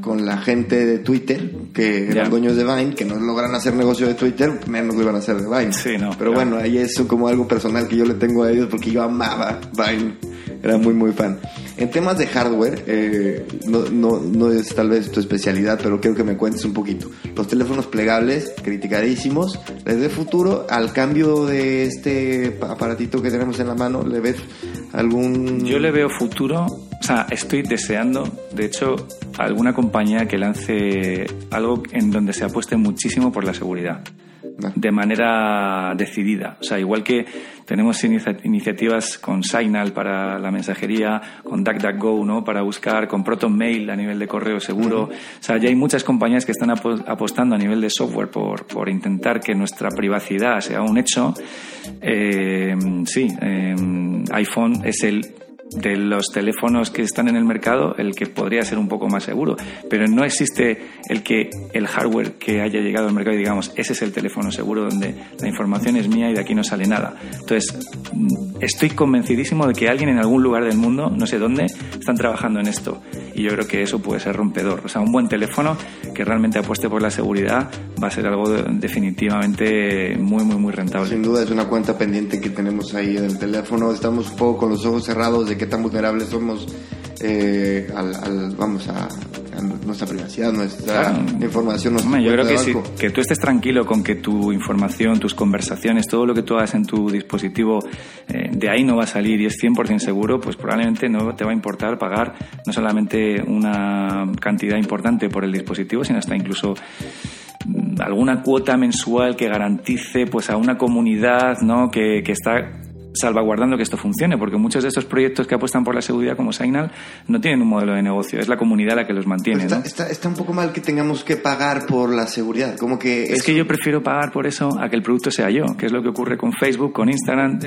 con la gente de Twitter, que eran dueños de Vine, que no logran hacer negocio de Twitter, menos lo iban a hacer de Vine. Sí, no. Pero bueno, ahí es como algo personal que yo le tengo a ellos porque yo amaba Vine, era muy, muy fan. En temas de hardware, eh, no, no, no, es tal vez tu especialidad, pero quiero que me cuentes un poquito. Los teléfonos plegables, criticadísimos. ¿Les ve futuro al cambio de este aparatito que tenemos en la mano? ¿Le ves algún...? Yo le veo futuro. O sea, estoy deseando, de hecho, alguna compañía que lance algo en donde se apueste muchísimo por la seguridad de manera decidida. O sea, igual que tenemos iniciativas con Signal para la mensajería, con DuckDuckGo ¿no? para buscar, con ProtonMail a nivel de correo seguro. O sea, ya hay muchas compañías que están apostando a nivel de software por, por intentar que nuestra privacidad sea un hecho. Eh, sí, eh, iPhone es el de los teléfonos que están en el mercado el que podría ser un poco más seguro, pero no existe el que el hardware que haya llegado al mercado y digamos, ese es el teléfono seguro donde la información es mía y de aquí no sale nada. Entonces, estoy convencidísimo de que alguien en algún lugar del mundo, no sé dónde, están trabajando en esto y yo creo que eso puede ser rompedor. O sea, un buen teléfono que realmente apueste por la seguridad va a ser algo definitivamente muy, muy, muy rentable. Sin duda es una cuenta pendiente que tenemos ahí en el teléfono. Estamos un poco con los ojos cerrados de qué tan vulnerables somos eh, al, vamos a, nuestra privacidad, nuestra información. yo creo que, que tú estés tranquilo con que tu información, tus conversaciones, todo lo que tú hagas en tu dispositivo, eh, de ahí no va a salir y es 100% seguro, pues probablemente no te va a importar pagar no solamente una cantidad importante por el dispositivo, sino hasta incluso mm, alguna cuota mensual que garantice pues a una comunidad ¿no? que, que está salvaguardando que esto funcione, porque muchos de estos proyectos que apuestan por la seguridad como Signal no tienen un modelo de negocio, es la comunidad la que los mantiene. Está, está, un poco mal que tengamos que pagar por la seguridad, como que... Es que yo prefiero pagar por eso a que el producto sea yo, que es lo que ocurre con Facebook, con Instagram.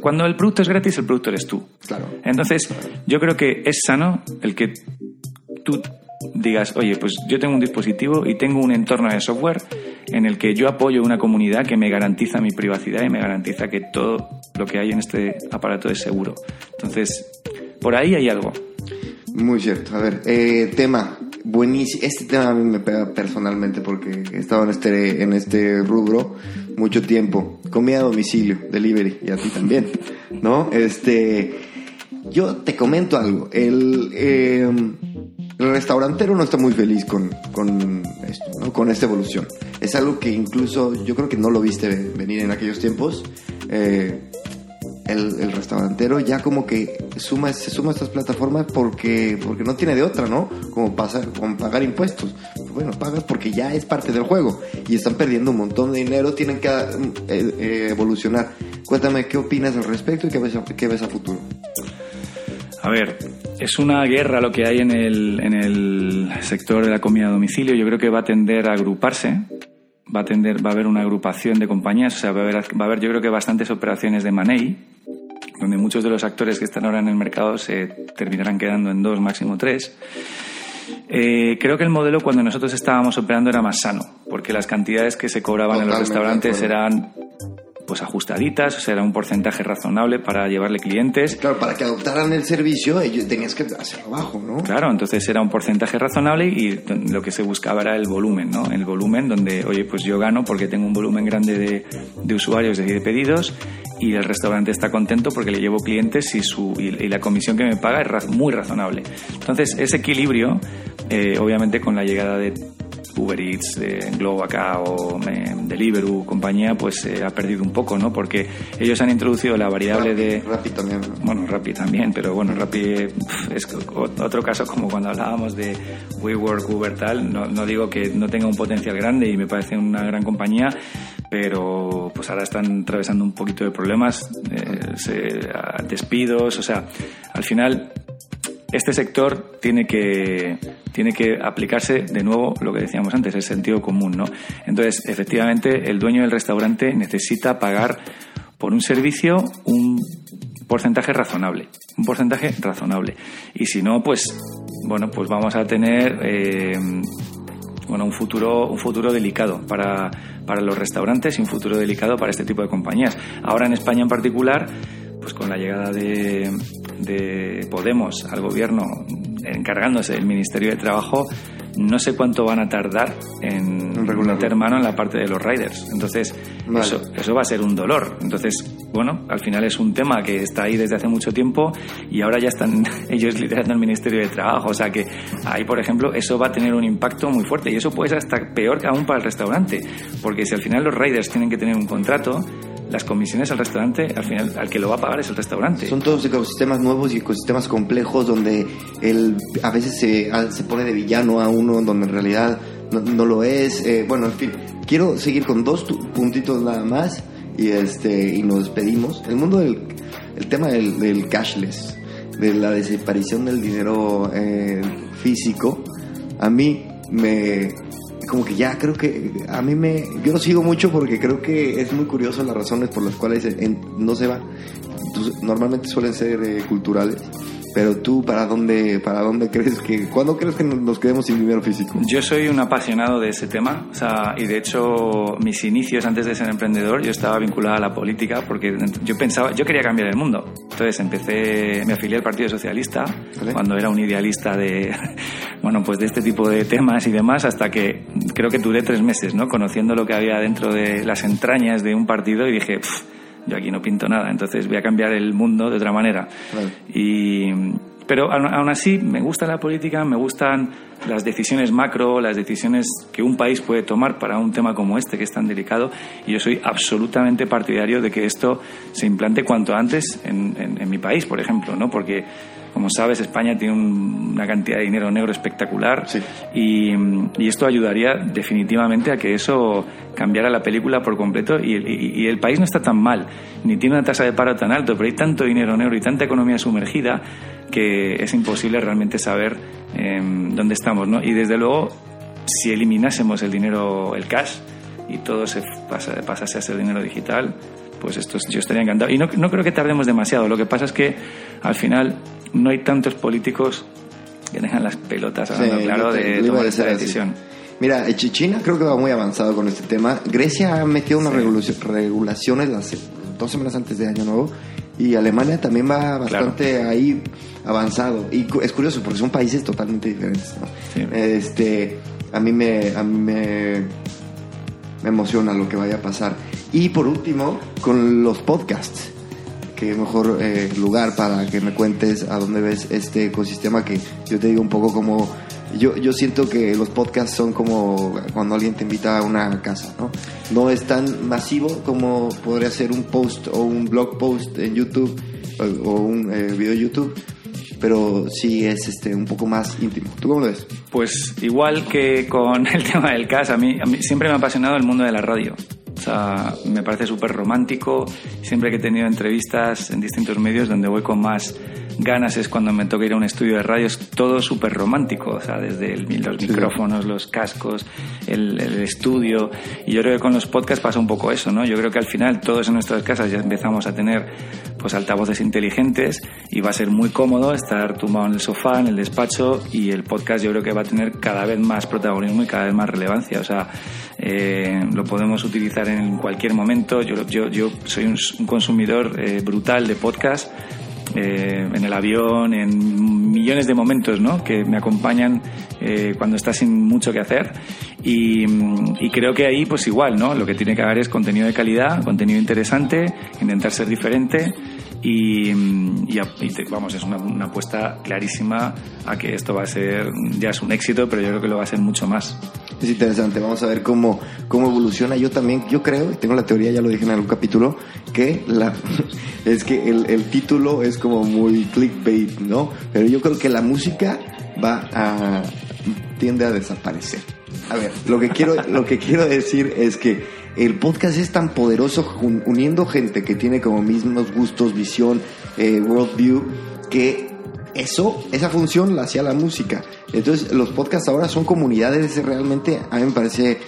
cuando el producto es gratis, el producto eres tú. Claro. Entonces, yo creo que es sano el que tú digas, oye, pues yo tengo un dispositivo y tengo un entorno de software en el que yo apoyo una comunidad que me garantiza mi privacidad y me garantiza que todo lo que hay en este aparato es seguro. Entonces, por ahí hay algo. Muy cierto. A ver, eh, tema buenísimo. Este tema a mí me pega personalmente porque he estado en este, en este rubro mucho tiempo. Comida a domicilio, delivery, y a ti también, ¿no? Este, yo te comento algo. El, eh, el restaurantero no está muy feliz con, con esto, con esta evolución. Es algo que incluso yo creo que no lo viste venir en aquellos tiempos. Eh, el, restaurantero ya como que suma, se suma a estas plataformas porque, porque no tiene de otra, ¿no? Como, pasar, como pagar impuestos. Bueno, pagas porque ya es parte del juego y están perdiendo un montón de dinero, tienen que eh, eh, evolucionar. Cuéntame qué opinas al respecto y qué ves qué ves a futuro. A ver, es una guerra lo que hay en el, en el sector de la comida a domicilio. Yo creo que va a tender a agruparse. Va a tender, va a haber una agrupación de compañías, o sea, va a haber, va a haber yo creo que bastantes operaciones de money, donde muchos de los actores que están ahora en el mercado se terminarán quedando en dos, máximo tres. Eh, creo que el modelo cuando nosotros estábamos operando era más sano, porque las cantidades que se cobraban en los restaurantes eran pues ajustaditas, o sea, era un porcentaje razonable para llevarle clientes. Claro, para que adoptaran el servicio, ellos tenías que hacerlo abajo, ¿no? Claro, entonces era un porcentaje razonable y lo que se buscaba era el volumen, ¿no? El volumen donde, oye, pues yo gano porque tengo un volumen grande de, de usuarios, de pedidos y el restaurante está contento porque le llevo clientes y, su, y, la comisión que me paga es muy razonable. Entonces, ese equilibrio, eh, obviamente con la llegada de Uber Eats, de Globo acá o eh, Deliveroo, compañía, pues se ha perdido un poco, ¿no? Porque ellos han introducido la variable de... Rappi también. Bueno, Rappi también, pero bueno, Rappi es otro caso como cuando hablábamos de WeWork, Uber, tal. No, no digo que no tenga un potencial grande y me parece una gran compañía, pero pues ahora están atravesando un poquito de problemas, eh, despidos, o sea, al final este sector tiene que, tiene que aplicarse de nuevo lo que decíamos antes, el sentido común, ¿no? Entonces, efectivamente, el dueño del restaurante necesita pagar por un servicio un porcentaje razonable, un porcentaje razonable. Y si no, pues, bueno, pues vamos a tener eh, bueno, un futuro, un futuro delicado para, para los restaurantes y un futuro delicado para este tipo de compañías. Ahora en España en particular, pues con la llegada de, de Podemos al gobierno encargándose del Ministerio de Trabajo, no sé cuánto van a tardar en meter mano en la parte de los riders. Entonces, eso, eso va a ser un dolor. Entonces, bueno, al final es un tema que está ahí desde hace mucho tiempo y ahora ya están ellos liderando el Ministerio de Trabajo. O sea que ahí, por ejemplo, eso va a tener un impacto muy fuerte y eso puede ser hasta peor que aún para el restaurante. Porque si al final los riders tienen que tener un contrato, las comisiones al restaurante, al final, al que lo va a pagar es el restaurante. Son todos ecosistemas nuevos y ecosistemas complejos donde él a veces se, se pone de villano a uno donde en realidad no, lo es. Eh, bueno, en fin, quiero seguir con dos puntitos nada más y, este, y nos despedimos. El mundo del el tema del, cashless, de la desaparición del dinero eh, físico, a mí me como que ya creo que a mí me yo lo sigo mucho porque creo que es muy curioso las razones por las cuales no se va. Normalmente suelen ser eh, culturales pero tú, ¿para dónde, para dónde crees que, cuándo crees que nos quedemos sin dinero físico? Yo soy un apasionado de ese tema, o sea, y de hecho mis inicios antes de ser emprendedor, yo estaba vinculado a la política porque yo pensaba, yo quería cambiar el mundo. Entonces empecé, me afilié al Partido Socialista cuando era un idealista de, bueno, pues de este tipo de temas y demás, hasta que creo que duré tres meses, ¿no? Conociendo lo que había dentro de las entrañas de un partido y dije, yo aquí no pinto nada, entonces voy a cambiar el mundo de otra manera. Y, pero aún así me gusta la política, me gustan las decisiones macro, las decisiones que un país puede tomar para un tema como este que es tan delicado y yo soy absolutamente partidario de que esto se implante cuanto antes en, en mi país, por ejemplo, ¿no? Porque como sabes, España tiene una cantidad de dinero negro espectacular y, esto ayudaría definitivamente a que eso cambiara la película por completo y, el país no está tan mal, ni tiene una tasa de paro tan alto, pero hay tanto dinero negro y tanta economía sumergida que es imposible realmente saber em, dónde estamos. ¿no? Y desde luego, si eliminásemos el dinero, el cash, y todo se pasa, pasase a ser dinero digital, pues esto yo estaría encantado. Y no, no creo que tardemos demasiado. Lo que pasa es que al final no hay tantos políticos que dejan las pelotas hablando claro de tomar esa decisión. Mira, China creo que va muy avanzado con este tema. Grecia ha metido unas regulaciones las dos semanas antes de Año Nuevo y Alemania también va bastante ahí avanzado. Y es curioso porque son países totalmente diferentes. Este, a mí me, a mí me, me emociona lo que vaya a pasar. Y por último, con los podcasts qué mejor eh, lugar para que me cuentes a dónde ves este ecosistema que yo te digo un poco como yo, yo siento que los podcasts son como cuando alguien te invita a una casa, ¿no? No es tan masivo como podría ser un post o un blog post en YouTube o, un eh, video YouTube, pero sí es este un poco más íntimo. ¿Tú cómo lo ves? Pues igual que con el tema del caso, a mí, a mí siempre me ha apasionado el mundo de la radio. Sea, me parece súper romántico. Siempre que he tenido entrevistas en distintos medios donde voy con más ganas es cuando me toca ir a un estudio de radio, es todo súper romántico, o sea, desde los micrófonos, los cascos, el, estudio. Y yo creo que con los podcasts pasa un poco eso, ¿no? Yo creo que al final todos en nuestras casas ya empezamos a tener pues altavoces inteligentes y va a ser muy cómodo estar tumbado en el sofá, en el despacho y el podcast yo creo que va a tener cada vez más protagonismo y cada vez más relevancia. O sea, eh, lo podemos utilizar en cualquier momento. Yo, yo, yo soy un, consumidor eh, brutal de podcast. Eh, en el avión, en millones de momentos ¿no? que me acompañan cuando estás sin mucho que hacer. Y, y, creo que ahí, pues igual, ¿no? Lo que tiene que haber es contenido de calidad, contenido interesante, intentar ser diferente y, vamos, es una, apuesta clarísima a que esto va a ser, ya es un éxito, pero yo creo que lo va a ser mucho más. Es interesante, vamos a ver cómo, cómo evoluciona. Yo también, yo creo, y tengo la teoría, ya lo dije en algún capítulo, que la, es que el, el título es como muy clickbait, ¿no? Pero yo creo que la música va a, tiende a desaparecer. A ver, lo que quiero, lo que quiero decir es que el podcast es tan poderoso uniendo gente que tiene como mismos gustos, visión, eh, worldview, que eso, esa función la hacía la música. Entonces los podcasts ahora son comunidades realmente, a mí me parece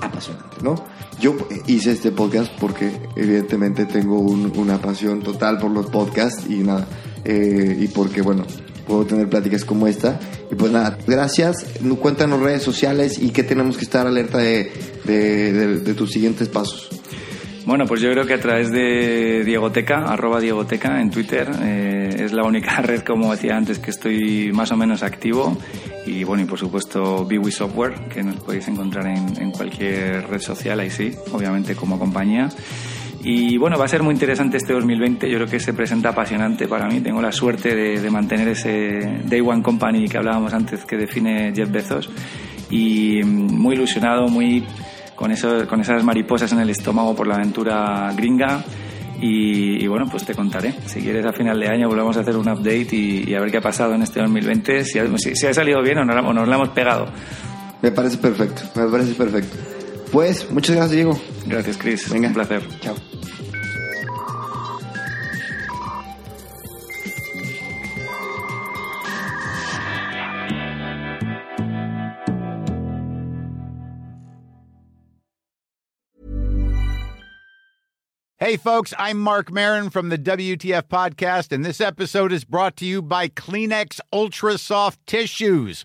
apasionante, ¿no? Yo hice este podcast porque evidentemente tengo una pasión total por los podcasts y nada, eh, y porque bueno, puedo tener pláticas como esta. Y pues nada, gracias. Cuéntanos redes sociales y qué tenemos que estar alerta de, de, tus siguientes pasos. Bueno, pues yo creo que a través de Diegoteca, arroba Diegoteca en Twitter, eh, es la única red, como decía antes, que estoy más o menos activo. Y bueno, y por supuesto Biwi Software, que nos podéis encontrar en, en cualquier red social, ahí sí, obviamente como compañía. Y bueno, va a ser muy interesante este 2020. Yo creo que se presenta apasionante para mí. Tengo la suerte de, mantener ese Day One Company que hablábamos antes que define Jeff Bezos. Y mm, muy ilusionado, muy con, eso, con esas mariposas en el estómago por la aventura gringa. Y, bueno, pues te contaré. Si quieres a final de año volvemos a hacer un update y, a ver qué ha pasado en este 2020, si ha, si, ha salido bien o, no, o nos la hemos pegado. Me parece perfecto, me parece perfecto. Pues, muchas gracias, Diego. Gracias, Chris. Venga. Un placer. Chao. Hey, folks, I'm Mark Marin from the WTF Podcast, and this episode is brought to you by Kleenex Ultra Soft Tissues